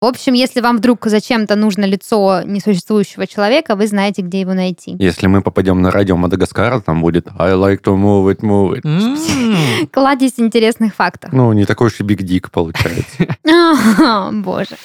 В общем, если вам вдруг зачем-то нужно лицо несуществующего человека, вы знаете, где его найти. Если мы попадем на радио Мадагаскара, там будет I like to move it, move it. М. Кладезь интересных фактов. Ну, не такой уж и биг дик получается. Боже.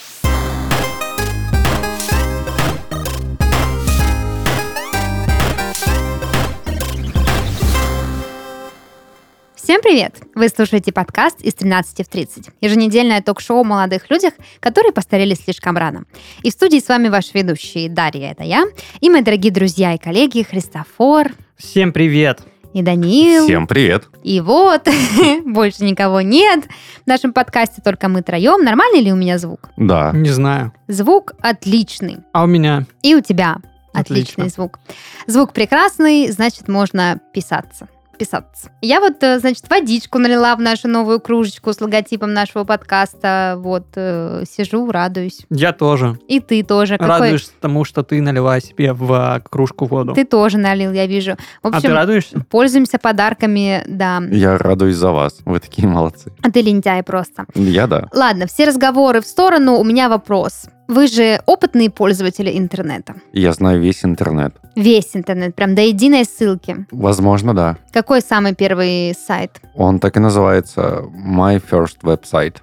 Всем привет! Вы слушаете подкаст из 13 в 30. Еженедельное ток-шоу о молодых людях, которые постарели слишком рано. И в студии с вами ваши ведущие Дарья, это я, и мои дорогие друзья и коллеги Христофор Всем привет. и Даниил. Всем привет. И вот, больше никого нет в нашем подкасте, только мы троем. Нормальный ли у меня звук? Да. Не знаю. Звук отличный. А у меня? И у тебя отличный Отлично. звук. Звук прекрасный, значит, можно писаться. Писаться. Я вот, э, значит, водичку налила в нашу новую кружечку с логотипом нашего подкаста. Вот, э, сижу, радуюсь. Я тоже. И ты тоже. Какой- Радуюсь тому, что ты налила себе в а, кружку воду. Ты тоже налил, я вижу. В а ты общем, радуешься? пользуемся подарками, да. Я радуюсь за вас. Вы такие молодцы. А ты лентяй просто. Я да. Ладно, все разговоры в сторону. У меня вопрос. Вы же опытные пользователи интернета. Я знаю весь интернет. Весь интернет, прям до единой ссылки. Возможно, да. Какой самый первый сайт? Он так и называется My First Website.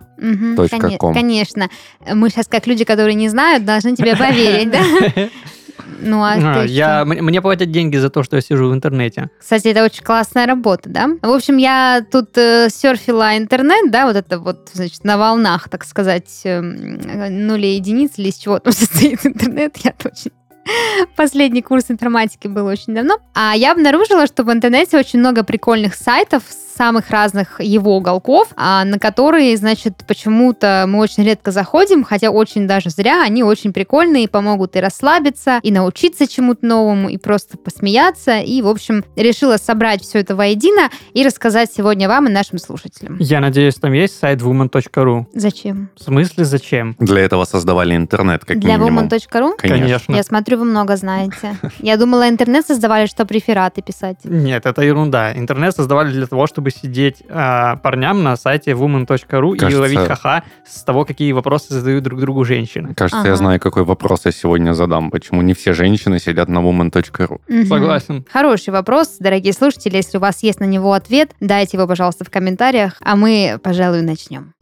Коне- ком. Конечно. Мы сейчас, как люди, которые не знают, должны тебе поверить, да? Ну, а А, я, что? мне платят деньги за то, что я сижу в интернете. Кстати, это очень классная работа, да? В общем, я тут э, серфила интернет, да, вот это вот, значит, на волнах, так сказать, эм, нули и единиц, или из чего там состоит интернет, я точно Последний курс информатики был очень давно. А я обнаружила, что в интернете очень много прикольных сайтов с самых разных его уголков, а, на которые, значит, почему-то мы очень редко заходим, хотя очень даже зря. Они очень прикольные и помогут и расслабиться, и научиться чему-то новому, и просто посмеяться. И, в общем, решила собрать все это воедино и рассказать сегодня вам и нашим слушателям. Я надеюсь, там есть сайт woman.ru. Зачем? В смысле, зачем? Для этого создавали интернет, как Для минимум. woman.ru? Конечно. Я смотрю, вы много знаете. Я думала, интернет создавали, чтобы рефераты писать. Нет, это ерунда. Интернет создавали для того, чтобы сидеть а, парням на сайте woman.ru и ловить ха-ха с того, какие вопросы задают друг другу женщины. Кажется, Ага. я знаю, какой вопрос я сегодня задам. Почему не все женщины сидят на woman.ru? Согласен. Хороший вопрос, дорогие слушатели. Если у вас есть на него ответ, дайте его, пожалуйста, в комментариях, а мы, пожалуй, начнем.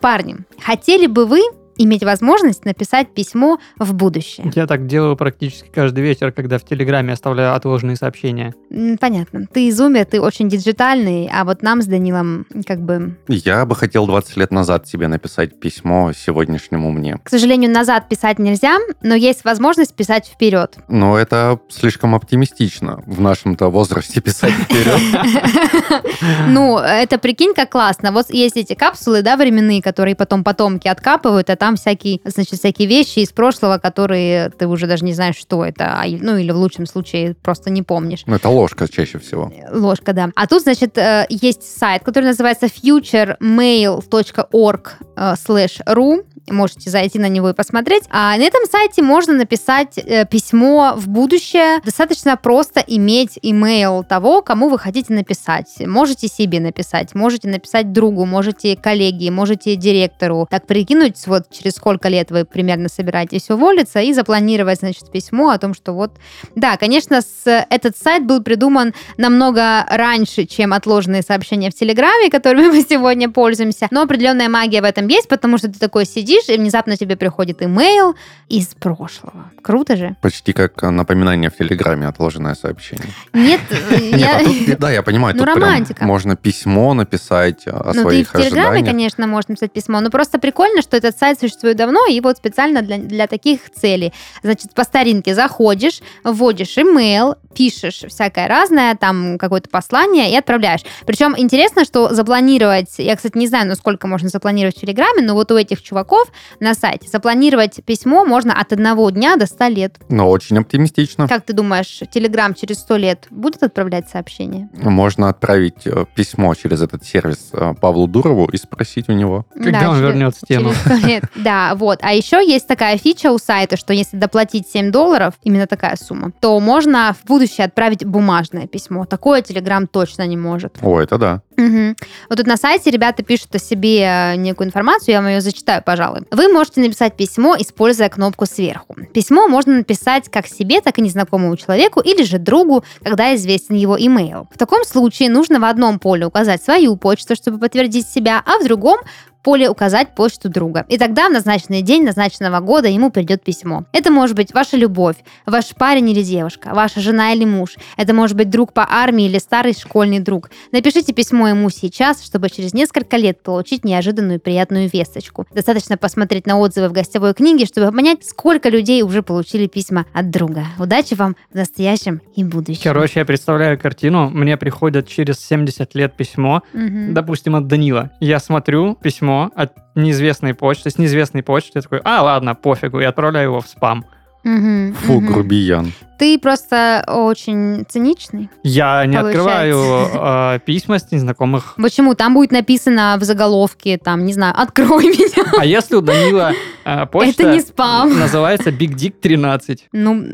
Парни, хотели бы вы иметь возможность написать письмо в будущее? Я так делаю практически каждый вечер, когда в Телеграме оставляю отложенные сообщения. Понятно. Ты изумер, ты очень диджитальный, а вот нам с Данилом как бы... Я бы хотел 20 лет назад тебе написать письмо сегодняшнему мне. К сожалению, назад писать нельзя, но есть возможность писать вперед. Но это слишком оптимистично в нашем-то возрасте писать вперед. Ну, это прикинь, как классно. Вот есть эти капсулы, да, временные, которые потом потомки откапывают, а там всякие, значит, всякие вещи из прошлого, которые ты уже даже не знаешь, что это, а, ну, или в лучшем случае просто не помнишь. Ну, Это ложка чаще всего. Ложка, да. А тут, значит, э, есть сайт, который называется futuremail.org э, slash ru. Можете зайти на него и посмотреть. А на этом сайте можно написать э, письмо в будущее. Достаточно просто иметь имейл того, кому вы хотите написать. Можете себе написать, можете написать другу, можете коллеге, можете директору. Так прикинуть, вот через сколько лет вы примерно собираетесь уволиться и запланировать, значит, письмо о том, что вот... Да, конечно, с, этот сайт был придуман намного раньше, чем отложенные сообщения в Телеграме, которыми мы сегодня пользуемся. Но определенная магия в этом есть, потому что ты такой сидишь, и внезапно тебе приходит имейл из прошлого. Круто же? Почти как э, напоминание в Телеграме, отложенное сообщение. Нет, э, я... а тут, да, я понимаю, Ну, тут романтика. можно письмо написать э, о Ну, ты своих в Телеграме, ожиданиях. конечно, можешь написать письмо, но просто прикольно, что этот сайт существует давно, и вот специально для, для таких целей. Значит, по старинке заходишь, вводишь имейл, пишешь всякое разное, там какое-то послание и отправляешь. Причем интересно, что запланировать, я, кстати, не знаю, ну сколько можно запланировать в Телеграме, но вот у этих чуваков часов на сайте. Запланировать письмо можно от одного дня до 100 лет. Но очень оптимистично. Как ты думаешь, Телеграм через 100 лет будет отправлять сообщения? Можно отправить э, письмо через этот сервис э, Павлу Дурову и спросить у него. Когда Да, он через- вернет стену? Через 100 лет. Да, вот. А еще есть такая фича у сайта, что если доплатить 7 долларов, именно такая сумма, то можно в будущее отправить бумажное письмо. Такое Телеграм точно не может. О, это да. Мгм. Вот тут на сайте ребята пишут о себе э, некую информацию, я вам ее зачитаю, пожалуй. Вы можете написать письмо, используя кнопку сверху. Письмо можно написать как себе, так и незнакомому человеку или же другу, когда известен его имейл. В таком случае нужно в одном поле указать свою почту, чтобы подтвердить себя, а в другом поле указать почту друга. И тогда в назначенный день назначенного года ему придет письмо. Это может быть ваша любовь, ваш парень или девушка, ваша жена или муж. Это может быть друг по армии или старый школьный друг. Напишите письмо ему сейчас, чтобы через несколько лет получить неожиданную приятную весточку. Достаточно посмотреть на отзывы в гостевой книге, чтобы понять, сколько людей уже получили письма от друга. Удачи вам в настоящем и будущем. Короче, я представляю картину. Мне приходит через 70 лет письмо, Мгм. допустим, от Данила. Я смотрю письмо от неизвестной почты, с неизвестной почты. Я такой, а, ладно, пофигу, и отправляю его в спам. Мгм. Фу, Мгм. грубиян. Ты просто очень циничный. Я не Получается. открываю э, письма с незнакомых. Почему? Там будет написано в заголовке, там, не знаю, открой меня. А если у Данила э, почта Это не спам. называется Big Dick 13? Ну,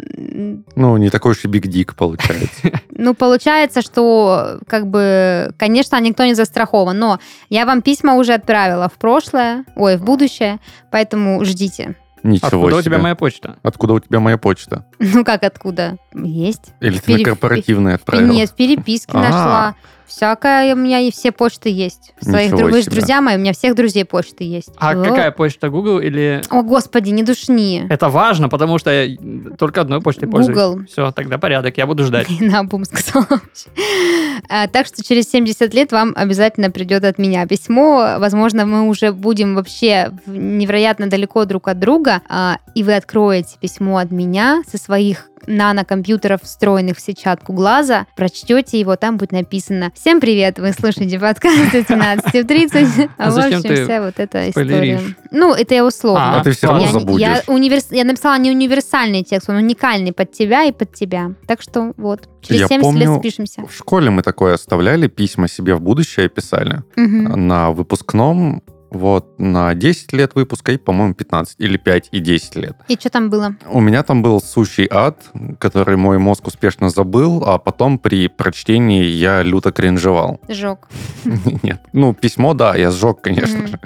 Ну, не такой уж и биг дик получается. ну, получается, что, как бы, конечно, никто не застрахован, но я вам письма уже отправила в прошлое, ой, в будущее, поэтому ждите. Ничего Откуда у себе. тебя моя почта? Откуда у тебя моя почта? Ну, как откуда? Есть. Или ты на Пере- корпоративный отправил? Нет, в переписке А. нашла. Всякое у меня и все почты есть. Своих Ничего же себе. друзья мои, у меня всех друзей почты есть. А О. какая почта? Google или... О, господи, не душни. Это важно, потому что я только одной почтой пользуюсь. Google. Все, тогда порядок, я буду ждать. На бум сказала. А, Так что через 70 лет вам обязательно придет от меня письмо. Возможно, мы уже будем вообще невероятно далеко друг от друга, а, и вы откроете письмо от меня со своих нанокомпьютеров, встроенных в сетчатку глаза, прочтете его, там будет написано «Всем привет, вы слушаете подкаст до 17.30». А в общем, ты вся вот эта история. Ну, это я условно. А ты все равно забудешь. я написала не универсальный текст, он уникальный под тебя и под тебя. Так что вот, через Я 70 лет спишемся. В школе мы такое оставляли, письма себе в будущее писали. На выпускном, вот, на 10 лет выпуска и, по-моему, 15 или 5 и 10 лет. И что там было? У меня там был сущий ад, который мой мозг успешно забыл, а потом при прочтении я люто кринжевал. Жег. Нет. Ну, письмо, да, я сжег, конечно же.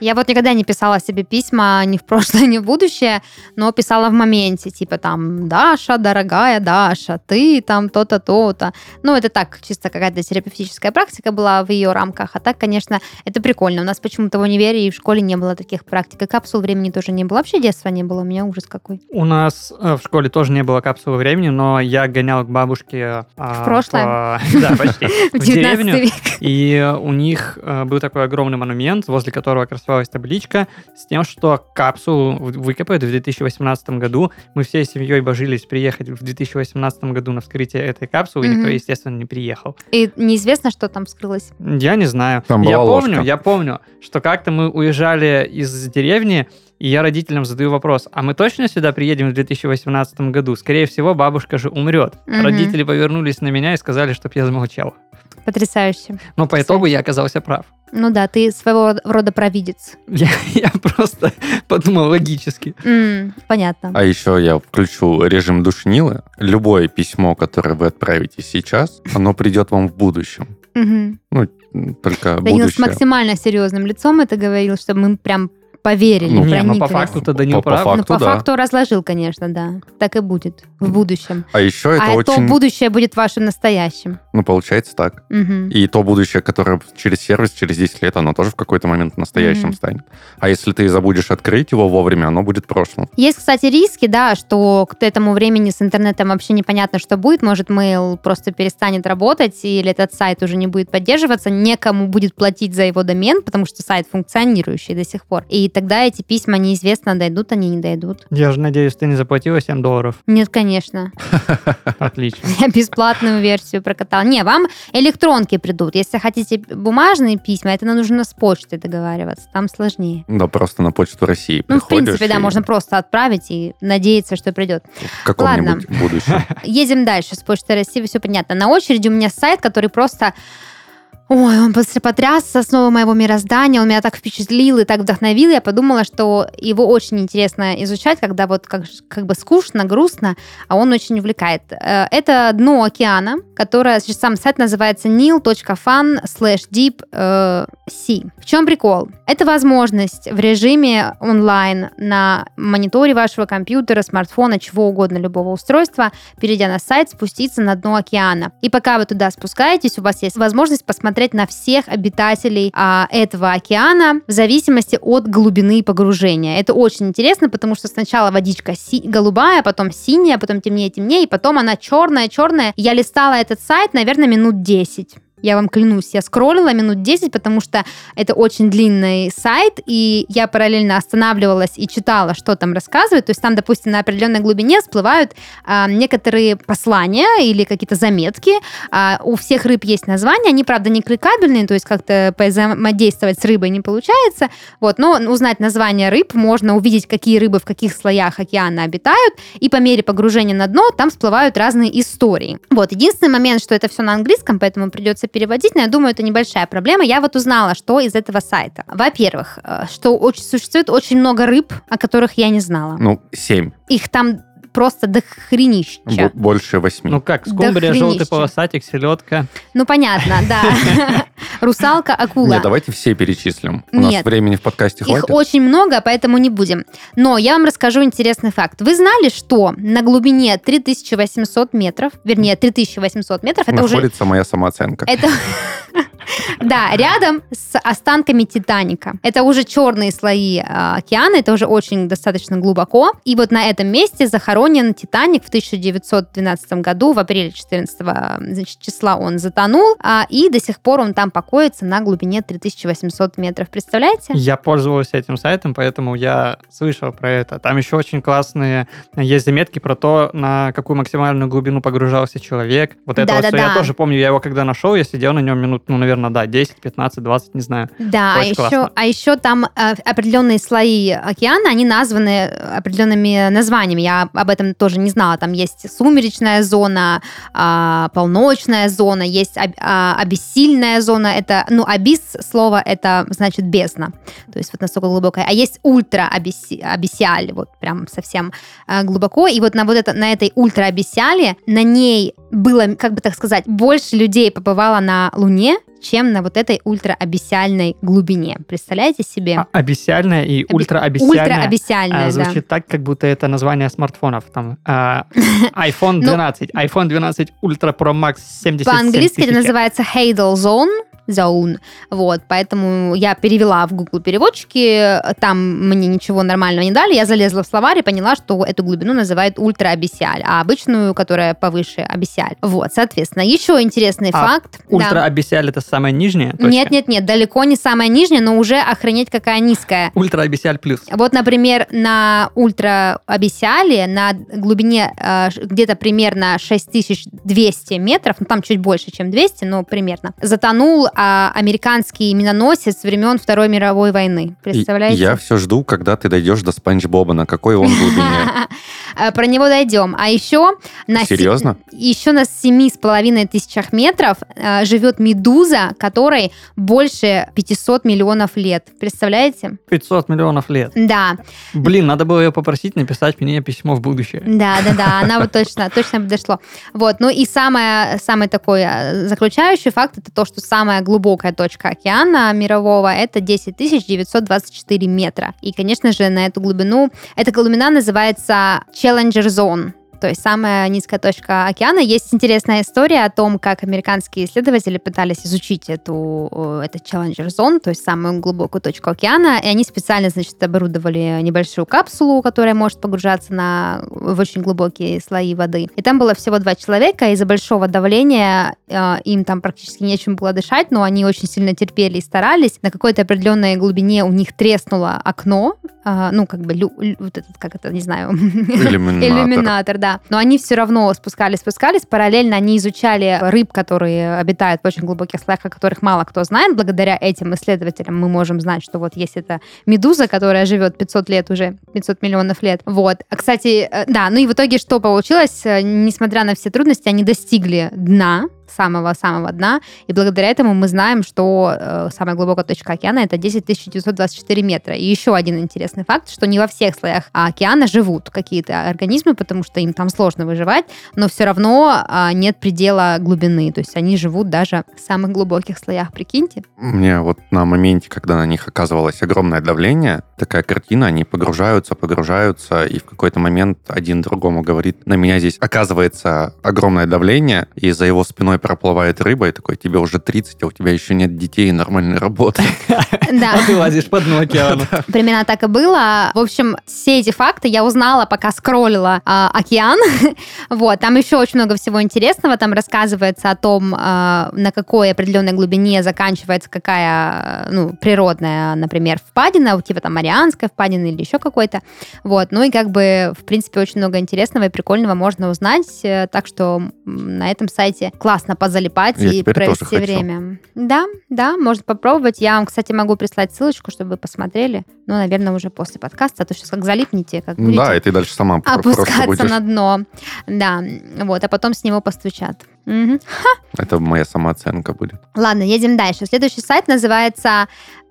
Я вот никогда не писала себе письма ни в прошлое, ни в будущее, но писала в моменте, типа там, Даша, дорогая Даша, ты там то-то, то-то. Ну, это так, чисто какая-то терапевтическая практика была в ее рамках. А так, конечно, это прикольно. У нас почему-то универе и в школе не было таких практик. И капсул времени тоже не было. Вообще детства не было. У меня ужас какой. У нас э, в школе тоже не было капсулы времени, но я гонял к бабушке... а, В прошлое? по- Да, почти. В В 19 деревню. И у них э, был такой огромный монумент, возле которого красовалась табличка с тем, что капсулу выкопают в 2018 году. Мы всей семьей божились приехать в 2018 году на вскрытие этой капсулы, и никто, естественно, не приехал. И неизвестно, что там вскрылось. Я не знаю. Там я помню, ложка. я помню, что как-то мы уезжали из деревни, и я родителям задаю вопрос, а мы точно сюда приедем в 2018 году? Скорее всего, бабушка же умрет. Мгм. Родители повернулись на меня и сказали, чтобы я замолчал. Потрясающе. Но по итогу я оказался прав. Ну да, ты своего рода провидец. Я, я просто подумал логически. М, понятно. А еще я включу режим душнилы. Любое письмо, которое вы отправите сейчас, оно придет вам в будущем. Мгм. Ну, только Данил с будущее. максимально серьезным лицом это говорил, чтобы мы прям поверили, Ну, не, но по прониклись. факту-то Данил По- по прав. факту. Ну, по да. факту разложил, конечно, да. Так и будет в будущем. А еще это а то очень... будущее будет вашим настоящим. Ну, получается так. Мгм. И то будущее, которое через сервис, через 10 лет, оно тоже в какой-то момент настоящим Мгм. станет. А если ты забудешь открыть его вовремя, оно будет прошлым. Есть, кстати, риски, да, что к этому времени с интернетом вообще непонятно, что будет. Может, mail просто перестанет работать, или этот сайт уже не будет поддерживаться, некому будет платить за его домен, потому что сайт функционирующий до сих пор. И тогда эти письма неизвестно, дойдут они, не дойдут. Я же надеюсь, ты не заплатила 7 долларов. Нет, конечно. Отлично. Я бесплатную версию прокатала. Не, вам электронки придут. Если хотите бумажные письма, это нужно с почтой договариваться. Там сложнее. Да, просто на почту России Ну, в принципе, да, можно просто отправить и надеяться, что придет. В каком-нибудь будущем. Едем дальше. С почты России все понятно. На очереди у меня сайт, который просто... Ой, он просто потряс основы моего мироздания, он меня так впечатлил и так вдохновил, я подумала, что его очень интересно изучать, когда вот как, как бы скучно, грустно, а он очень увлекает. Э, Это дно океана, которое, сам сайт называется nil.fan slash э. В чем прикол? Это возможность в режиме онлайн на мониторе вашего компьютера, смартфона, чего угодно, любого устройства, перейдя на сайт, спуститься на дно океана. И пока вы туда спускаетесь, у вас есть возможность посмотреть на всех обитателей а, этого океана в зависимости от глубины погружения. Это очень интересно, потому что сначала водичка си- голубая, потом синяя, потом темнее, темнее, и потом она черная, черная. Я листала этот сайт, наверное, минут 10. Я вам клянусь, я скроллила минут 10, потому что это очень длинный сайт, и я параллельно останавливалась и читала, что там рассказывают. То есть там, допустим, на определенной глубине всплывают а, некоторые послания или какие-то заметки. А, у всех рыб есть названия, они, правда, не кликабельные, то есть как-то взаимодействовать с рыбой не получается. Вот, но узнать название рыб можно увидеть, какие рыбы в каких слоях океана обитают, и по мере погружения на дно там всплывают разные истории. Вот, единственный момент, что это все на английском, поэтому придется переводить, но я думаю, это небольшая проблема. Я вот узнала, что из этого сайта. Во-первых, э, что очень, существует очень много рыб, о которых я не знала. Ну, семь. Их там просто дохренища. Бо- Больше восьми. Ну как, скумбрия, желтый полосатик, селедка. Ну, понятно, да. Русалка, акула. Нет, давайте все перечислим. У нас Нет. времени в подкасте Их хватит. очень много, поэтому не будем. Но я вам расскажу интересный факт. Вы знали, что на глубине 3800 метров, вернее, 3800 метров, это уже... Находится моя самооценка. Это... Да, рядом с останками Титаника. Это уже черные слои э, океана, это уже очень достаточно глубоко. И вот на этом месте захоронен Титаник в 1912 году, в апреле 14 значит, числа он затонул, а, и до сих пор он там покоится на глубине 3800 метров. Представляете? Я пользовался этим сайтом, поэтому я слышал про это. Там еще очень классные есть заметки про то, на какую максимальную глубину погружался человек. Вот это вот всё Да-да-да. я тоже помню, я его когда нашел, я сидел на нем минут, ну, наверное, да, 10, 15, 20, не знаю. Да, а еще, классно. а еще там э, определенные слои океана, они названы определенными названиями. Я об этом тоже не знала. Там есть сумеречная зона, а, полночная зона, есть аб- а, абиссильная зона. Это, ну, абисс слово это значит бездна. То есть вот настолько глубокая. А есть ультра абиссиаль, вот прям совсем э, глубоко. И вот на вот это, на этой ультра абиссиале, на ней было, как бы так сказать, больше людей побывало на Луне, чем на вот этой ультраабиссиальной глубине. Представляете себе? А, абиссиальная и Аби- ультраабиссиальная. Ультраабиссиальная, а, да. звучит так, как будто это название смартфонов. Там а, iPhone Ну, 12, iPhone 12 Ultra Pro Max 77 По-английски это называется Hadal Zone. Zone. Вот, поэтому я перевела в Google переводчики, там мне ничего нормального не дали, я залезла в словарь и поняла, что эту глубину называют ультра-абиссиаль, а обычную, которая повыше, абиссиаль. Вот, соответственно, еще интересный А, факт. Да. Ультраабиссиаль это самая нижняя точка? Нет, нет, нет, далеко не самая нижняя, но уже охренеть какая низкая. Ультраабиссиаль плюс. Вот, например, на ультраабиссиале, на глубине э, где-то примерно 6200 метров, ну там чуть больше, чем 200, но примерно, затонул а, американский миноносец времен Второй мировой войны. И Представляете? Я все жду, когда ты дойдешь до Спанч Боба, на какой он глубине. Э, Про него дойдем. А еще на се- Серьезно? еще на семи с половиной тысячах метров э, живет медуза, которой больше 500 миллионов лет. Представляете? 500 миллионов лет. Да. Блин, надо было ее попросить написать мне письмо в будущее. Да, да, да, она вот точно, точно бы дошло. Вот, ну и самое, самый такой э, заключающий факт это то, что самая глубокая точка океана мирового это 10 924 метра. И, конечно же, на эту глубину, эта глубина называется Challenger Zone. То есть самая низкая точка океана. Есть интересная история о том, как американские исследователи пытались изучить эту, этот Challenger Zone, то есть самую глубокую точку океана, и они специально, значит, оборудовали небольшую капсулу, которая может погружаться на, в очень глубокие слои воды. И там было всего два человека, из-за большого давления э, им там практически нечем было дышать, но они очень сильно терпели и старались. На какой-то определенной глубине у них треснуло окно, э, ну, как бы, лю, лю, вот этот, как это, не знаю, Иллюминатор. иллюминатор, да. Но они все равно спускались, спускались. Параллельно они изучали рыб, которые обитают в очень глубоких слоях, о которых мало кто знает. Благодаря этим исследователям мы можем знать, что вот есть эта медуза, которая живет 500 лет уже, 500 миллионов лет. Вот. А, Кстати, э, да, ну и в итоге что получилось? Э, Несмотря на все трудности, они достигли дна, самого-самого дна, и благодаря этому мы знаем, что э, самая глубокая точка океана это 10 924 метра. И еще один интересный факт, что не во всех слоях океана живут какие-то организмы, потому что им там сложно выживать, но все равно а, нет предела глубины, то есть они живут даже в самых глубоких слоях, прикиньте. Мне вот на моменте, когда на них оказывалось огромное давление, такая картина, они погружаются, погружаются, и в какой-то момент один другому говорит, на меня здесь оказывается огромное давление, и за его спиной проплывает рыба, и такой, тебе уже 30, а у тебя еще нет детей и нормальной работы. Да. А ты лазишь по дну океана. Примерно так и было. В общем, все эти факты я узнала, пока скроллила а, океан. вот, там еще очень много всего интересного. Там рассказывается о том, а, на какой определенной глубине заканчивается какая, ну, природная, например, впадина, у типа там Марианская впадина или еще какой-то. Вот, ну и как бы, в принципе, очень много интересного и прикольного можно узнать. Э, Так что на этом сайте классно позалипать Я и провести время. Да, да, можно попробовать. Я вам, кстати, могу прислать ссылочку, чтобы вы посмотрели. Ну, наверное, уже после подкаста, а то сейчас как залипнете, как будете Да, и ты дальше сама опускаться на дно. Да, вот, а потом с него постучат. Мгм. Это моя самооценка будет. Ладно, едем дальше. Следующий сайт называется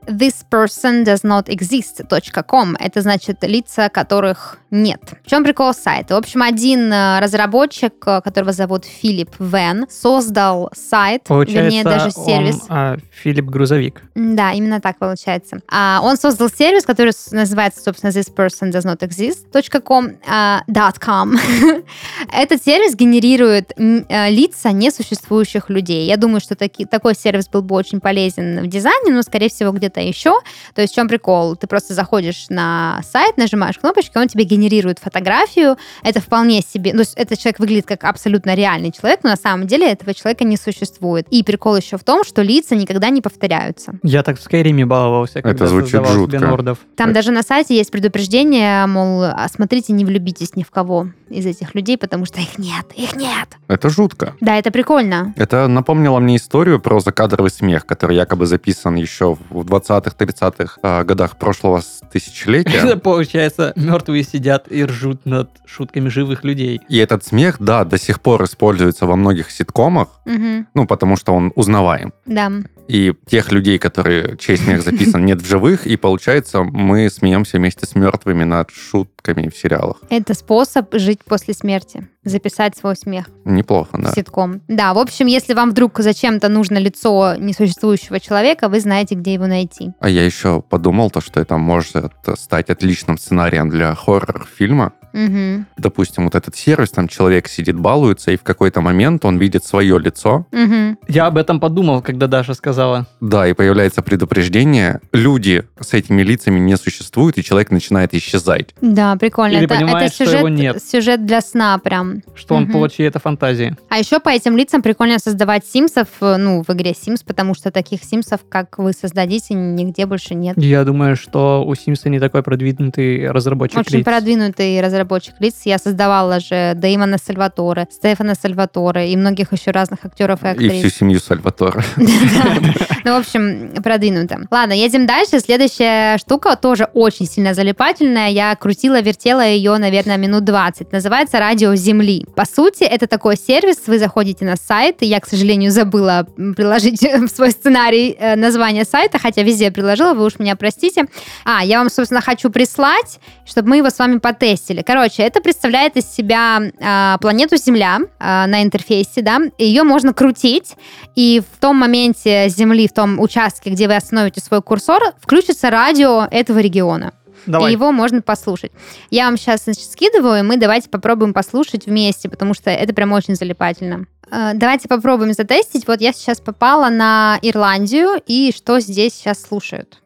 this person does not exist.com. Это значит лица, которых нет. В чем прикол сайта? В общем, один э, разработчик, э, которого зовут Филипп Вен, создал сайт, вернее, даже Получается, сервис. он а, Филипп Грузовик. Да, именно так получается. А, он создал сервис, который называется, собственно, this person does not exist.com. а, .com. Этот сервис генерирует э, лица несуществующих людей. Я думаю, что таки- такой сервис был бы очень полезен в дизайне, но, скорее всего, где-то еще. То есть в чем прикол? Ты просто заходишь на сайт, нажимаешь кнопочки, он тебе генерирует фотографию. Это вполне себе... Ну, то есть этот человек выглядит как абсолютно реальный человек, но на самом деле этого человека не существует. И прикол еще в том, что лица никогда не повторяются. Я так в Скайриме баловался, когда звучит создавал жутко. себе нордов. Там Это- даже на сайте есть предупреждение, мол, «А смотрите, не влюбитесь ни в кого из этих людей, потому что их нет, их нет. Это жутко. Да, это прикольно. Это напомнило мне историю про закадровый смех, который якобы записан еще в 20-х, 30-х э, годах прошлого тысячелетия. получается, мертвые сидят и ржут над шутками живых людей. И этот смех, да, до сих пор используется во многих ситкомах, ну, потому что он узнаваем. Да. И тех людей, которые, чей смех записан, нет в живых, и получается, мы смеемся вместе с мертвыми над шутками в сериалах. Это способ жить после смерти. Записать свой смех Неплохо, да. ситком. Да, в общем, если вам вдруг зачем-то нужно лицо несуществующего человека, вы знаете, где его найти. А я еще подумал, то, что это может стать отличным сценарием для хоррор-фильма. Мгм. Допустим, вот этот сервис, там человек сидит, балуется, и в какой-то момент он видит свое лицо, Мгм. Я об этом подумал, когда Даша сказала. да, и появляется предупреждение, люди с этими лицами не существуют, и человек начинает исчезать. Да, прикольно. Или это, понимает, это что сюжет, его нет. сюжет для сна прям. что он Мгм. плод чьей-то фантазии. А еще по этим лицам прикольно создавать симсов, э, ну, в игре Sims, потому что таких симсов, как вы создадите, нигде больше нет. Я думаю, что у Симса не такой продвинутый разработчик Очень лиц. продвинутый разработчик лиц. Я создавала же Дэймона Сальваторе, Стефана Сальваторе и многих еще разных актеров и И актрис. всю семью Сальватора. Ну, в общем, продвинуто. Ладно, едем дальше. Следующая штука тоже очень сильно залипательная. Я крутила, вертела ее, наверное, минут 20. Называется «Радио Земли». По сути, это такой сервис. Вы заходите на сайт, и я, к сожалению, забыла приложить в свой сценарий э, название сайта, хотя везде приложила, вы уж меня простите. А, я вам, собственно, хочу прислать, чтобы мы его с вами потестили. Короче, это представляет из себя а, планету Земля а, на интерфейсе, да, ее можно крутить, и в том моменте Земли, в том участке, где вы остановите свой курсор, включится радио этого региона. Давай. и его можно послушать. Я вам сейчас значит, скидываю, и мы давайте попробуем послушать вместе, потому что это прям очень залипательно. Э, Давайте попробуем затестить. Вот я сейчас попала на Ирландию, и что здесь сейчас слушают.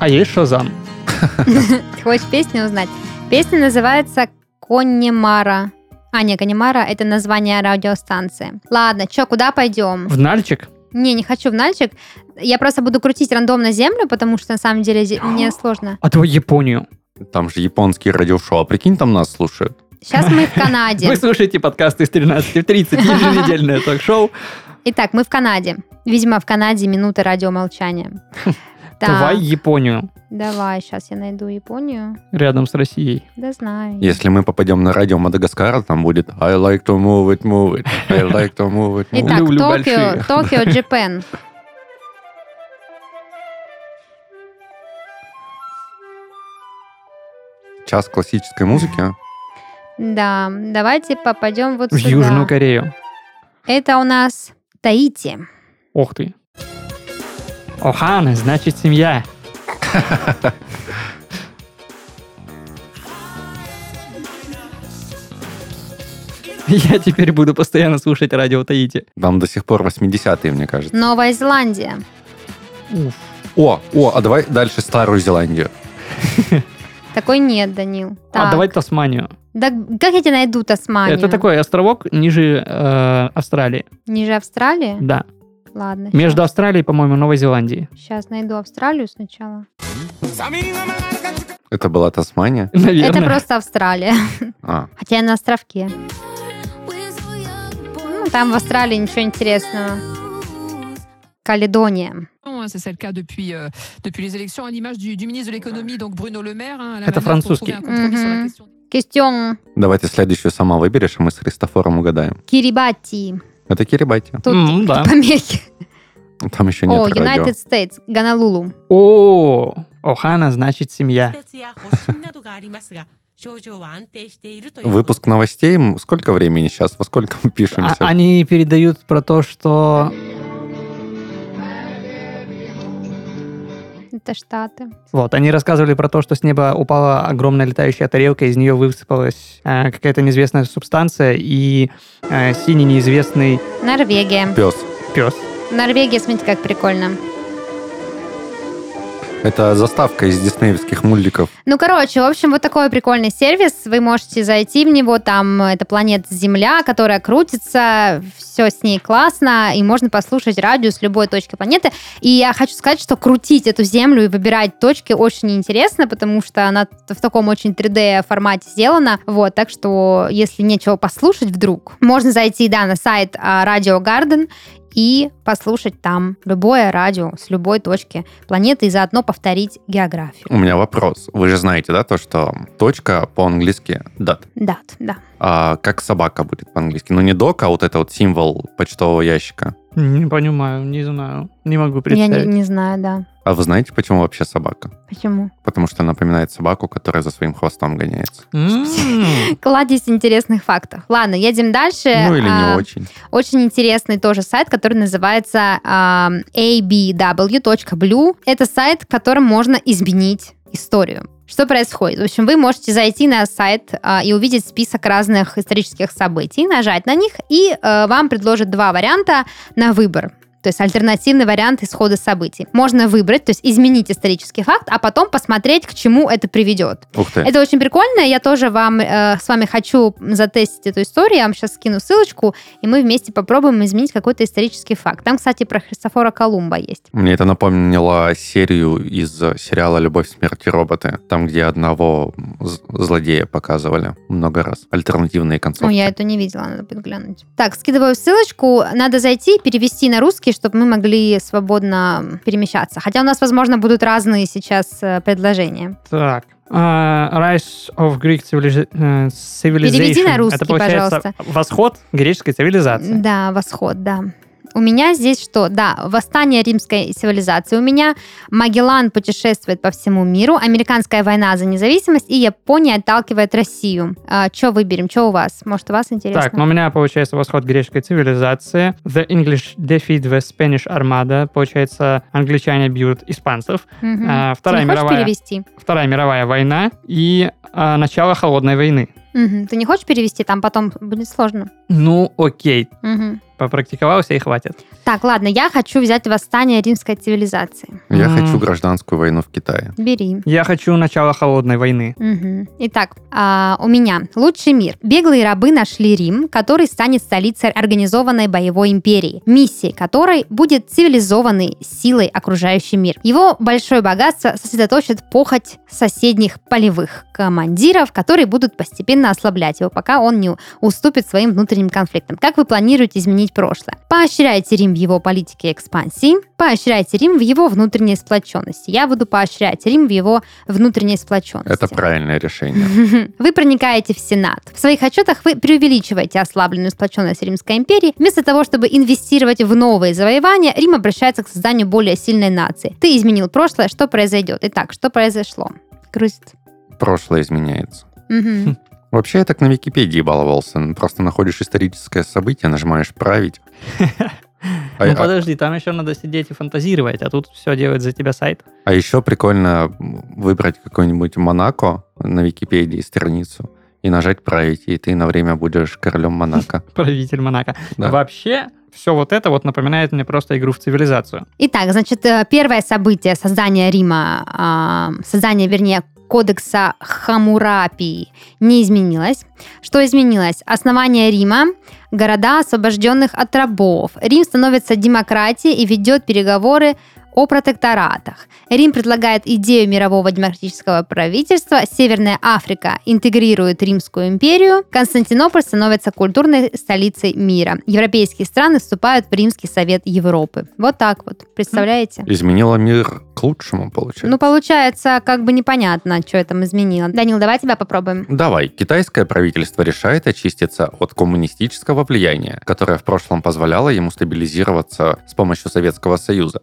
А есть Шазам? Хочешь песню узнать? Песня называется Коннемара. А, не, Коннемара — это название радиостанции. Ладно, что, куда пойдем? В Нальчик? Не, не хочу в Нальчик. Я просто буду крутить рандомно землю, потому что на самом деле зе- мне сложно. А то в Японию. Там же японские радиошоу. А прикинь, там нас слушают. Сейчас мы в Канаде. Вы слушаете подкасты с 13 в 30, еженедельное ток-шоу. Итак, мы в Канаде. Видимо, в Канаде минута радиомолчания. Так, Давай Японию. Давай, сейчас я найду Японию. Рядом с Россией. Да знаю. Если мы попадем на радио Мадагаскара, там будет I like to move it, move it. I like to move it, move it. Итак, Люблю Токио. Токио, Джапен. Час классической музыки. Да, давайте попадем вот В сюда. Южную Корею. Это у нас Таити. Ох ты. Охана, значит семья. Я теперь буду постоянно слушать радио Таити. Там до сих пор 80-е, мне кажется. Новая Зеландия. Уф. О, о, а давай дальше Старую Зеландию. Такой нет, Данил. А Так. давай Тасманию. Да как я тебе найду Тасманию? Это такой островок ниже э, Австралии. Ниже Австралии? Да. Ладно. Между Австралией, по-моему, и Новой Зеландией. Сейчас найду Австралию сначала. Это была Тасмания. Наверное. Это просто Австралия. А, Хотя я на островке. Ну, там в Австралии ничего интересного. Каледония. euh, Это французский. trouver un compromis sur la Мгм. question. Кестен давай ты следующую сама выберешь, а мы с Христофором угадаем. Кирибати. Это Кирибати. Тут М, да. помехи. Там еще нет О, радио. United States. Гонолулу. О, Охана, значит семья. 鉄や発疹などがありますが症状は安定しているということ Выпуск новостей. м, Сколько времени сейчас? Во сколько мы А- пишемся? они передают про то, что... Это Штаты. Вот, они рассказывали про то, что с неба упала огромная летающая тарелка, из нее высыпалась э, какая-то неизвестная субстанция, и э, синий неизвестный Норвегия. Пес. пес. Норвегия, смотрите, как прикольно. Это заставка из диснеевских мультиков. Ну, короче, в общем, вот такой прикольный сервис. Вы можете зайти в него. Там это планета Земля, которая крутится. Все с ней классно. И можно послушать радио с любой точки планеты. И я хочу сказать, что крутить эту Землю и выбирать точки очень интересно, потому что она в таком очень 3D формате сделана. Вот, так что, если нечего послушать вдруг, можно зайти, да, на сайт а, Radio Garden и послушать там любое радио с любой точки планеты и заодно повторить географию. У меня вопрос. Вы же знаете, да, то, что точка по-английски dot. Да, да. А как собака будет по-английски? Ну, не док, а вот это вот символ почтового ящика. Не понимаю, не знаю, не могу Я представить. не, не знаю, да. А вы знаете, почему вообще собака? Почему? Потому что напоминает собаку, которая за своим хвостом гоняется. Кладезь интересных фактов. Ладно, едем дальше. Ну, или А, не очень. Очень интересный тоже сайт, который называется а, abw.blue. Это сайт, которым можно изменить историю. Что происходит? В общем, вы можете зайти на сайт а, и увидеть список разных исторических событий, нажать на них, и а, вам предложат два варианта на выбор. То есть альтернативный вариант исхода событий. Можно выбрать, то есть изменить исторический факт, а потом посмотреть, к чему это приведет. Ух ты. Это очень прикольно. Я тоже вам э, с вами хочу затестить эту историю. Я вам сейчас скину ссылочку, и мы вместе попробуем изменить какой-то исторический факт. Там, кстати, про Христофора Колумба есть. Мне это напомнило серию из сериала «Любовь, смерть и роботы», там, где одного злодея показывали много раз. Альтернативные Ну, концовки. я это не видела, надо будет глянуть. Так, скидываю ссылочку. Надо зайти, перевести на русский, чтобы мы могли свободно перемещаться. Хотя у нас, возможно, будут разные сейчас э, предложения. Так. А, Rise of Greek э, Civilization. Переведи на русский, Это получается пожалуйста. восход греческой цивилизации. Да, восход, да. У меня здесь что? Да, восстание римской цивилизации у меня, Магеллан путешествует по всему миру, американская война за независимость и Япония отталкивает Россию. А, что выберем? Что у вас? Может, у вас интересно? Так, ну у меня получается восход греческой цивилизации. The English defeat the Spanish Armada. Получается, англичане бьют испанцев. Мгм. А, Вторая мировая, перевести? Вторая мировая война и а, начало холодной войны. Мгм. Ты не хочешь перевести? Там потом будет сложно. Ну, окей, Мгм. Попрактиковался и хватит. Так, ладно, я хочу взять восстание римской цивилизации. Я М. хочу гражданскую войну в Китае. Бери. Я хочу начало холодной войны. Мгм. Итак, а, у меня лучший мир. Беглые рабы нашли Рим, который станет столицей организованной боевой империи, миссией которой будет цивилизованный силой окружающий мир. Его большое богатство сосредоточит похоть соседних полевых командиров, которые будут постепенно ослаблять его, пока он не уступит своим внутренним конфликтам. Как вы планируете изменить прошлое? Поощряйте Рим в его политике экспансии, поощряйте Рим в его внутренней сплоченности. Я буду поощрять Рим в его внутренней сплоченности. Это правильное решение. Вы проникаете в Сенат. В своих отчетах вы преувеличиваете ослабленную сплоченность Римской империи. Вместо того, чтобы инвестировать в новые завоевания, Рим обращается к созданию более сильной нации. Ты изменил прошлое, что произойдет? Итак, что произошло? Грузит. Прошлое изменяется. Мгм. Вообще, я так на Википедии баловался. Просто находишь историческое событие, нажимаешь «править». А, ну подожди, там еще надо сидеть и фантазировать, а тут все делает за тебя сайт. а еще прикольно выбрать какой-нибудь Монако на Википедии страницу и нажать «править», и ты на время будешь королем Монако. Правитель Монако. Да. Вообще, все вот это вот напоминает мне просто игру в цивилизацию. Итак, значит, э, первое событие создания Рима, а, создание, вернее, кодекса Хамурапи не изменилось. Что изменилось? Основание Рима, города, освобожденных от рабов. Рим становится демократией и ведет переговоры о протекторатах. Рим предлагает идею мирового демократического правительства. Северная Африка интегрирует Римскую империю. Константинополь становится культурной столицей мира. Европейские страны вступают в Римский совет Европы. Вот так вот. Представляете? Изменила мир к лучшему, получается. Ну, получается, как бы непонятно, что это там изменило. Данил, давай тебя попробуем. Давай, китайское правительство решает очиститься от коммунистического влияния, которое в прошлом позволяло ему стабилизироваться с помощью Советского Союза.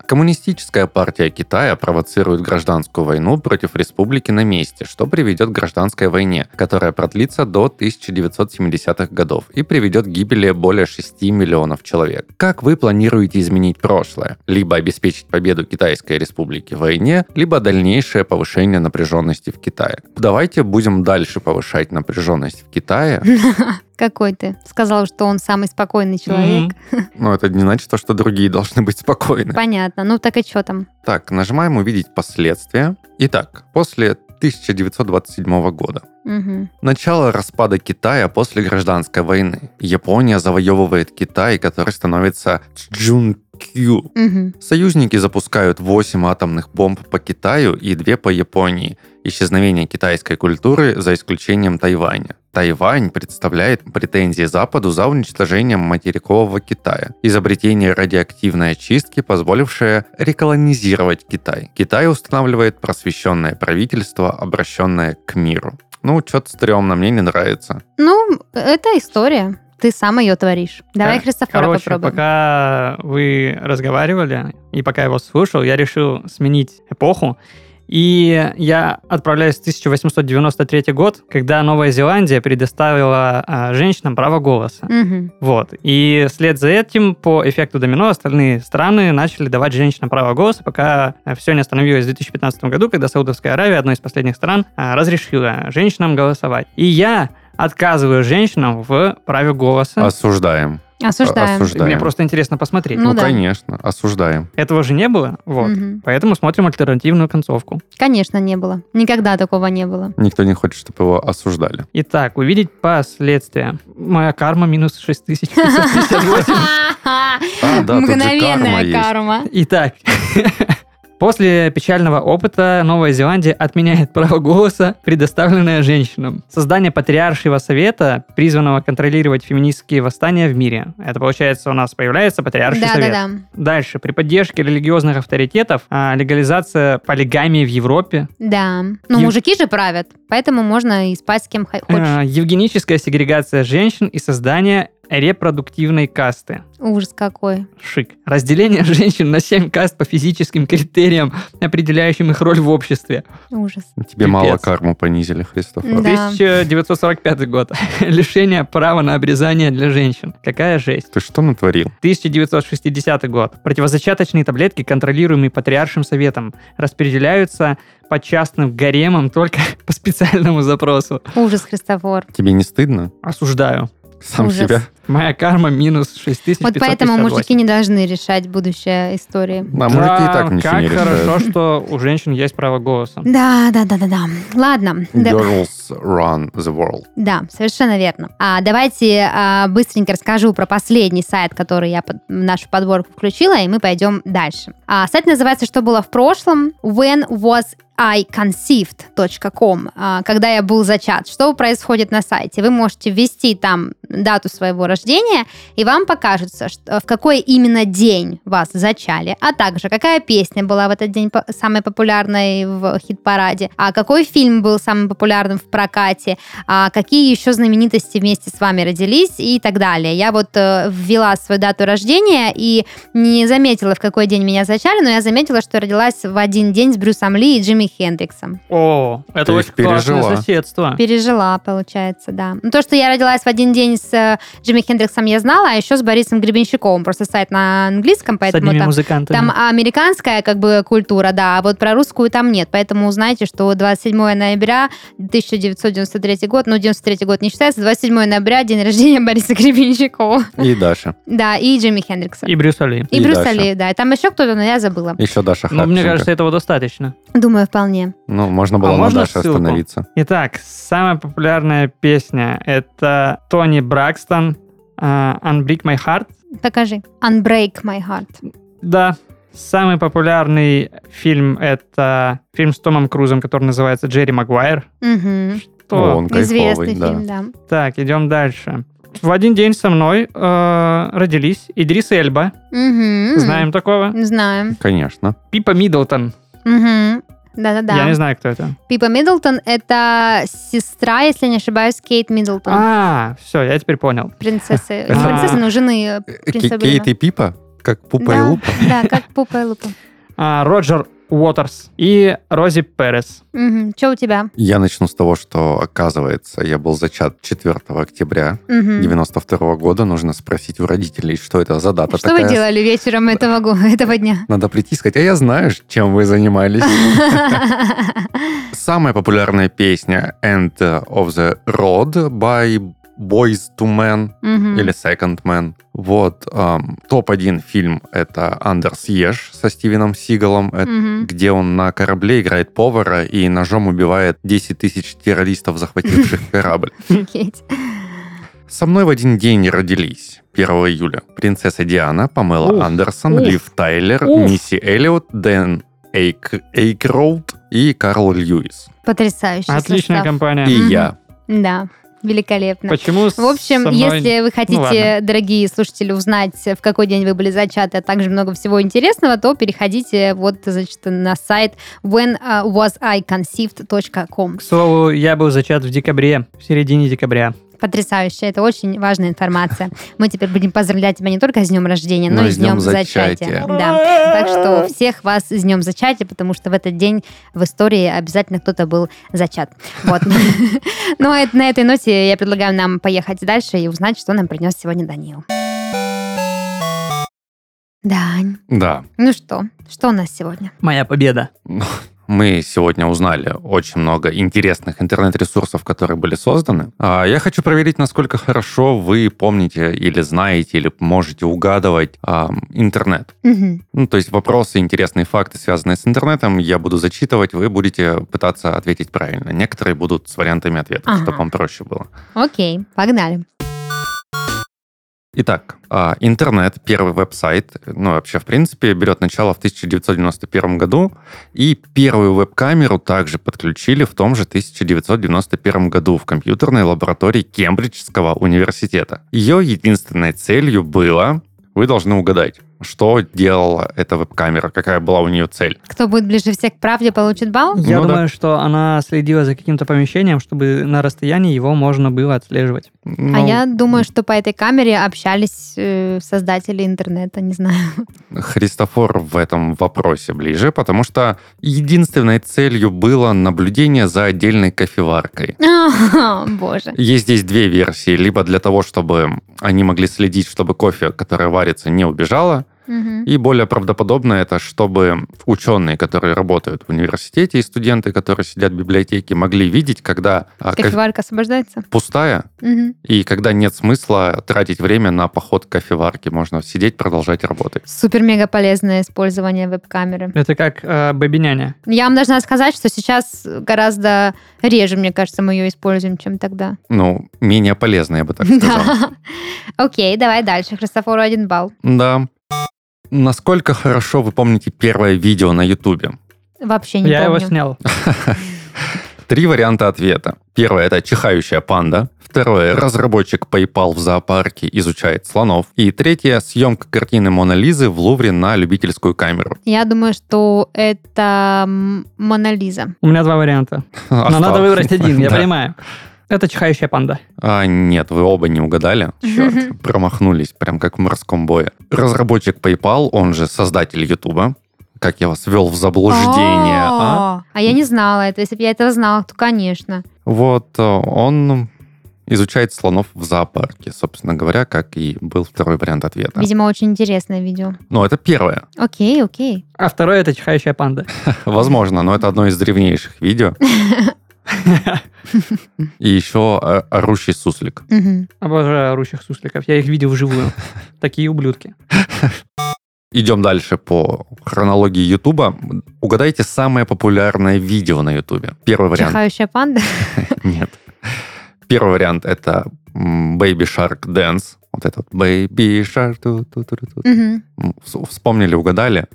Коммунистическая партия Китая провоцирует гражданскую войну против республики на месте, что приведет к гражданской войне, которая продлится до 1970-х годов и приведет к гибели более 6 миллионов человек. Как вы планируете изменить прошлое? Либо обеспечить победу Китайской республики в войне, либо дальнейшее повышение напряженности в Китае. Давайте будем дальше повышать напряженность в Китае. Какой ты? Сказал, что он самый спокойный человек. Но это не значит, то, что другие должны быть спокойны. Понятно. Ну так и что там? Так, нажимаем «Увидеть последствия». Итак, после 1927 года. Мгм. Начало распада Китая после гражданской войны. Япония завоевывает Китай, который становится Чжункю. Мгм. Союзники запускают 8 атомных бомб по Китаю и 2 по Японии. Исчезновение китайской культуры за исключением Тайваня. Тайвань представляет претензии Западу за уничтожением материкового Китая. Изобретение радиоактивной очистки, позволившее реколонизировать Китай. Китай устанавливает просвещенное правительство, обращенное к миру. Ну, что-то стрёмно, мне не нравится. Ну, это история. Ты сам ее творишь. Давай Кор- Христофора Короче, попробуем. пока вы разговаривали, и пока я вас слушал, я решил сменить эпоху. И я отправляюсь в 1893 год, когда Новая Зеландия предоставила а, женщинам право голоса. Мгм. Вот. И вслед за этим, по эффекту домино, остальные страны начали давать женщинам право голоса, пока все не остановилось в 2015 году, когда Саудовская Аравия, одной из последних стран, а, разрешила женщинам голосовать. И я отказываю женщинам в праве голоса. Осуждаем. Осуждаем. осуждаем. Мне просто интересно посмотреть. Ну Ну, да. конечно, осуждаем. Этого же не было, вот. Мгм. Поэтому смотрим альтернативную концовку. Конечно, не было. Никогда такого не было. Никто не хочет, чтобы его осуждали. Итак, увидеть последствия. Моя карма минус 6558. А, Мгновенная карма. Итак, после печального опыта Новая Зеландия отменяет право голоса, предоставленное женщинам. Создание патриаршего совета, призванного контролировать феминистские восстания в мире. Это получается у нас появляется патриарший Да, совет. да, да. Дальше, при поддержке религиозных авторитетов, а, легализация полигамии в Европе, Да. Ну, Ев- мужики же правят, поэтому можно и спать с кем хо- хочешь. э, евгеническая сегрегация женщин и создание репродуктивной касты. Ужас какой. Шик. Разделение женщин на 7 каст по физическим критериям, определяющим их роль в обществе. Ужас. Тебе Пипец. мало карму понизили, Христофор. Да. 1945 год. Лишение права на обрезание для женщин. Какая жесть. Ты что натворил? 1960 год. Противозачаточные таблетки, контролируемые Патриаршим Советом, распределяются по частным гаремам только по специальному запросу. Ужас, Христофор. Тебе не стыдно? Осуждаю. Сам Ужас. себя? Моя карма минус 6558. Вот поэтому мужики не должны решать будущее истории. А мужики и так ничего как не хорошо, решают. что у женщин есть право голоса. Да, да, да, да, да. Ладно. Да- Girls run the world. Да, совершенно верно. А, давайте а, быстренько расскажу про последний сайт, который я под- в нашу подборку включила, и мы пойдем дальше. А, сайт называется «Что было в прошлом?» When was I conceived.com, а, когда я был зачат. Что происходит на сайте? Вы можете ввести там дату своего рождения, и вам покажется, что, в какой именно день вас зачали, а также какая песня была в этот день самой популярной в хит-параде, а какой фильм был самым популярным в прокате, а какие еще знаменитости вместе с вами родились и так далее. Я вот э, ввела свою дату рождения и не заметила, в какой день меня зачали, но я заметила, что родилась в один день с Брюсом Ли и Джимми Хендриксом. О, это Ты очень их классное пережила. соседство. Пережила, получается, да. Ну, то, что я родилась в один день с э, Джимми Хендриксом, я знала, а еще с Борисом Гребенщиковым. Просто сайт на английском, поэтому там музыкантами. там американская как бы культура, да, а вот про русскую там нет. Поэтому узнайте, что 27 ноября 1993 год, ну, 93 год не считается, 27 ноября день рождения Бориса Гребенщикова. И Даша. Да, и Джимми Хендрикса. И Брюса Ли. И, и Брюса Даша. Ли, да. И там еще кто-то, но я забыла. Еще Даша Ну, мне Харченко. кажется, этого достаточно. Думаю, вполне. Ну, можно было А на можно Даше ссылку? остановиться. Итак, самая популярная песня это Тони Бракстон э, Unbreak My Heart. Покажи. Unbreak my heart. Да. Самый популярный фильм это фильм с Томом Крузом, который называется Джерри Магуайр. Мгм. То- О, он Известный кайфовый, да. фильм, да. Так, идем дальше. В один день со мной э, родились Идрис Эльба. Мгм. Знаем такого. Знаем. Конечно. Пипа Миддлтон. Мгм. Да-да-да. Я не знаю, кто это. Пипа Миддлтон — это сестра, если не ошибаюсь, Кейт Миддлтон. А, все, я теперь понял. Принцессы. Не А. принцессы, но жены э, принца. Кейт и Пипа? Как Пупа и Да, Лупа? Да, как Пупа и Лупа. А, Роджер Уотерс и Рози Перес. Что у тебя? Я начну с того, что, оказывается, я был зачат 4 октября Мгм. 92 года. Нужно спросить у родителей, что это за дата Что такая. вы делали вечером этого, го- этого дня? Надо прийти и сказать, а я знаю, чем вы занимались. Самая популярная песня End of the Road by Boys to Men Мгм. или Second Man. Вот. ам, Топ-1 фильм — это «Андерс Еш» со Стивеном Сигалом, Мгм. где он на корабле играет повара и ножом убивает 10 тысяч террористов, захвативших корабль. Со мной в один день родились 1 июля принцесса Диана, Памела Уф, Андерсон, уф, Лив Тайлер, уф. Мисси Эллиот, Дэн Эйк, Эйкроуд и Карл Льюис. Потрясающий Отличная состав. компания. И Мгм. я. Да, великолепно. Почему В общем, со мной- если вы хотите, ладно. дорогие слушатели, узнать, в какой день вы были зачаты, а также много всего интересного, то переходите вот, значит, на сайт whenwasiconceived.com. К слову, я был зачат в декабре, в середине декабря. Потрясающе, это очень важная информация. Мы теперь будем поздравлять тебя не только с днем рождения, но, Но и и с днем зачатия. зачатия. Да. Так что всех вас с днем зачатия, потому что в этот день в истории обязательно кто-то был зачат. Вот. Ну, а на этой ноте я предлагаю нам поехать дальше и узнать, что нам принес сегодня Данил. Дань, Да. ну что, что у нас сегодня? Моя победа. Мы сегодня узнали очень много интересных интернет-ресурсов, которые были созданы. А Я хочу проверить, насколько хорошо вы помните или знаете, или можете угадывать ам, интернет. Мгм. Ну, то есть вопросы, интересные факты, связанные с интернетом, я буду зачитывать, вы будете пытаться ответить правильно. Некоторые будут с вариантами ответов, Ага. чтобы вам проще было. Окей, погнали. Итак, а, интернет, первый веб-сайт, ну, вообще, в принципе, берет начало в 1991 году, и первую веб-камеру также подключили в том же 1991 году в компьютерной лаборатории Кембриджского университета. Ее единственной целью было, вы должны угадать, что делала эта веб-камера, какая была у нее цель. Кто будет ближе всех к правде, получит балл? Я Ну да. думаю, что она следила за каким-то помещением, чтобы на расстоянии его можно было отслеживать. А Ну, я думаю, что по этой камере общались э, создатели интернета, не знаю. Христофор в этом вопросе ближе, потому что единственной целью было наблюдение за отдельной кофеваркой. А, Боже. Есть здесь две версии. Либо для того, чтобы они могли следить, чтобы кофе, которое варится, не убежало. Мгм. И более правдоподобно это, чтобы ученые, которые работают в университете, и студенты, которые сидят в библиотеке, могли видеть, когда а, кофе- Кофеварка освобождается? пустая, Мгм. и когда нет смысла тратить время на поход к кофеварке. Можно сидеть, продолжать работать. Супер-мега полезное использование веб-камеры. Это как э, бабиняня. Я вам должна сказать, что сейчас гораздо реже, мне кажется, мы ее используем, чем тогда. Ну, менее полезно, я бы так сказал. Да. Окей, давай дальше. Христофору один балл. Да. Насколько хорошо вы помните первое видео на Ютубе? Вообще не Я его помню. снял. Три варианта ответа. Первое – это чихающая панда. Второе – разработчик PayPal в зоопарке изучает слонов. И третье – съемка картины Мона Лизы в Лувре на любительскую камеру. Я думаю, что это Мона Лиза. У меня два варианта. Но надо выбрать один, я понимаю. Это чихающая панда. А, нет, вы оба не угадали. Черт. Промахнулись, прям как в морском бое. Разработчик PayPal, он же создатель Ютуба. Как я вас ввел в заблуждение, а? А я не знала это. Если бы я этого знала, то, конечно. Вот э, он изучает слонов в зоопарке, собственно говоря, как и был второй вариант ответа. Видимо, очень интересное видео. Ну, это первое. Окей, окей. А второе это чихающая панда. Возможно, но это одно из древнейших видео. И еще э, орущий суслик. Обожаю орущих сусликов. Я их видел вживую. Такие ублюдки. Идем дальше по хронологии Ютуба. Угадайте самое популярное видео на Ютубе. Первый вариант. Чихающая панда. Нет. Первый вариант это Baby Shark Dance. Вот этот Baby Shark. Мгм. М, вс- Вспомнили, угадали,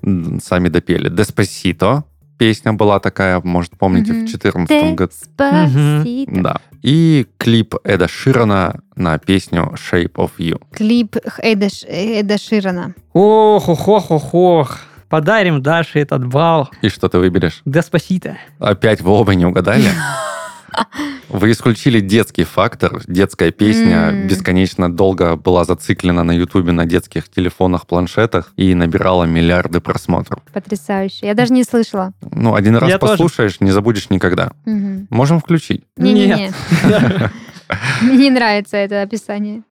сами допели. Деспасито. Песня была такая, может, помните, Мгм. в 2014 году. Деспасито. Да. И клип Эда Ширана на песню Shape of You. Клип Эда, Эда Ширана. Ох, ох, ох, ох, ох. Подарим Даше этот бал. И что ты выберешь? Деспасито. Опять вы оба не угадали? Вы исключили детский фактор. Детская песня М. бесконечно долго была зациклена на Ютубе на детских телефонах, планшетах и набирала миллиарды просмотров. Потрясающе. Я даже не слышала. Ну, один раз Я тоже. послушаешь, не забудешь никогда. Мгм. Можем включить. Не-не-не. Мне не нравится это описание.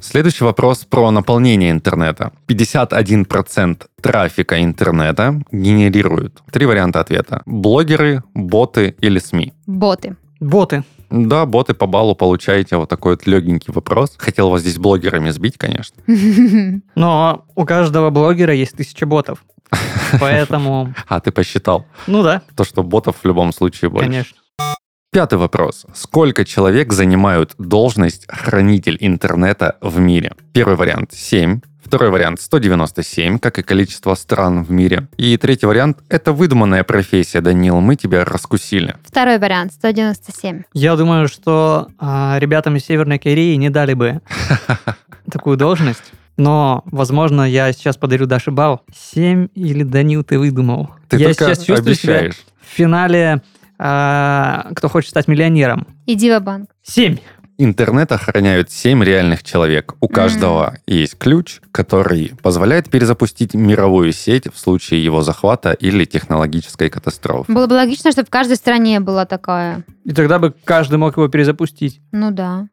Следующий вопрос про наполнение интернета. 51% трафика интернета генерируют. Три варианта ответа. Блогеры, боты или СМИ. Боты. Боты. Да, боты по баллу получаете вот такой вот легенький вопрос. Хотел вас здесь блогерами сбить, конечно. Но у каждого блогера есть тысяча ботов. Поэтому, А, ты посчитал. ну да, То, что ботов в любом случае больше. конечно. Пятый вопрос. Сколько человек занимают должность хранитель интернета в мире? Первый вариант 7. Второй вариант 197, как и количество стран в мире. И третий вариант – это выдуманная профессия, Данил, мы тебя раскусили. Второй вариант, 197. Я думаю, что а, ребятам из Северной Кореи не дали бы такую должность. Но, возможно, я сейчас подарю Даше бал. Семь или Данил ты выдумал? Ты я только сейчас чувствую себя обещаешь. в финале а, «Кто хочет стать миллионером». Иди в банк Семь. Интернет охраняют 7 реальных человек. У каждого есть ключ, который позволяет перезапустить мировую сеть в случае его захвата или технологической катастрофы. Было бы логично, чтобы в каждой стране была такая. И тогда бы каждый мог его перезапустить. Ну да.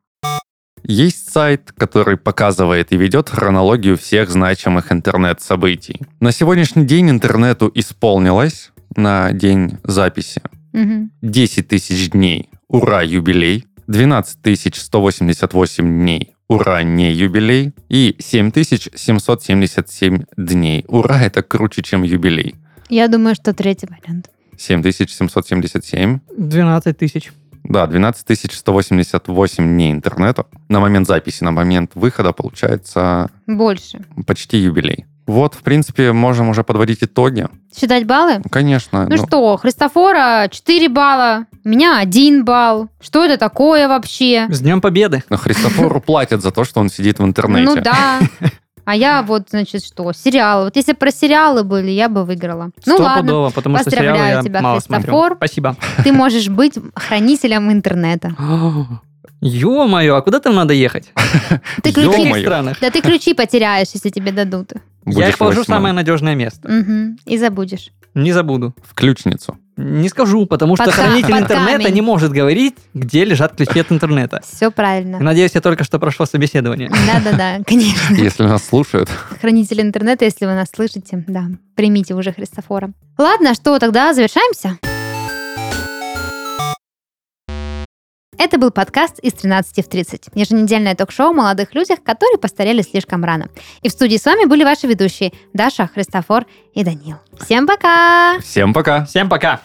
Есть сайт, который показывает и ведет хронологию всех значимых интернет-событий. На сегодняшний день интернету исполнилось на день записи Мгм. 10 тысяч дней. Ура, юбилей. 12 188 дней. Ура, не юбилей. И 7777 дней. Ура, это круче, чем юбилей. Я думаю, что третий вариант. 7777. 12 тысяч. Да, 12 188 дней интернета. На момент записи, на момент выхода получается Больше. почти юбилей. Вот, в принципе, можем уже подводить итоги. Считать баллы? Конечно. Ну, что, Христофора 4 балла, у меня 1 балл. Что это такое вообще? С Днем Победы. но Христофору платят за то, что он сидит в интернете. Ну да. А я вот, значит, что? Сериалы. Вот если про сериалы были, я бы выиграла. Ну ладно, потому что Поздравляю я тебя, мало Христофор. смотрю. Спасибо. ты можешь быть хранителем интернета. Ё-моё, а куда там надо ехать? Ты ключи... Да ты ключи потеряешь, если тебе дадут. Я Будешь их положу в самое надежное место. Мгм. И забудешь. Не забуду. В ключницу. Не скажу, потому что Под ка- хранитель под интернета камень. не может говорить, где лежат ключи от интернета. Все правильно. Надеюсь, я только что прошло собеседование. Да-да-да, конечно. Если нас слушают. Хранитель интернета, если вы нас слышите, да, примите уже Христофора. Ладно, что, тогда завершаемся? Это был подкаст из 13 в 30. Еженедельное ток-шоу о молодых людях, которые постарели слишком рано. И в студии с вами были ваши ведущие Даша, Христофор и Данил. Всем пока! Всем пока! Всем пока!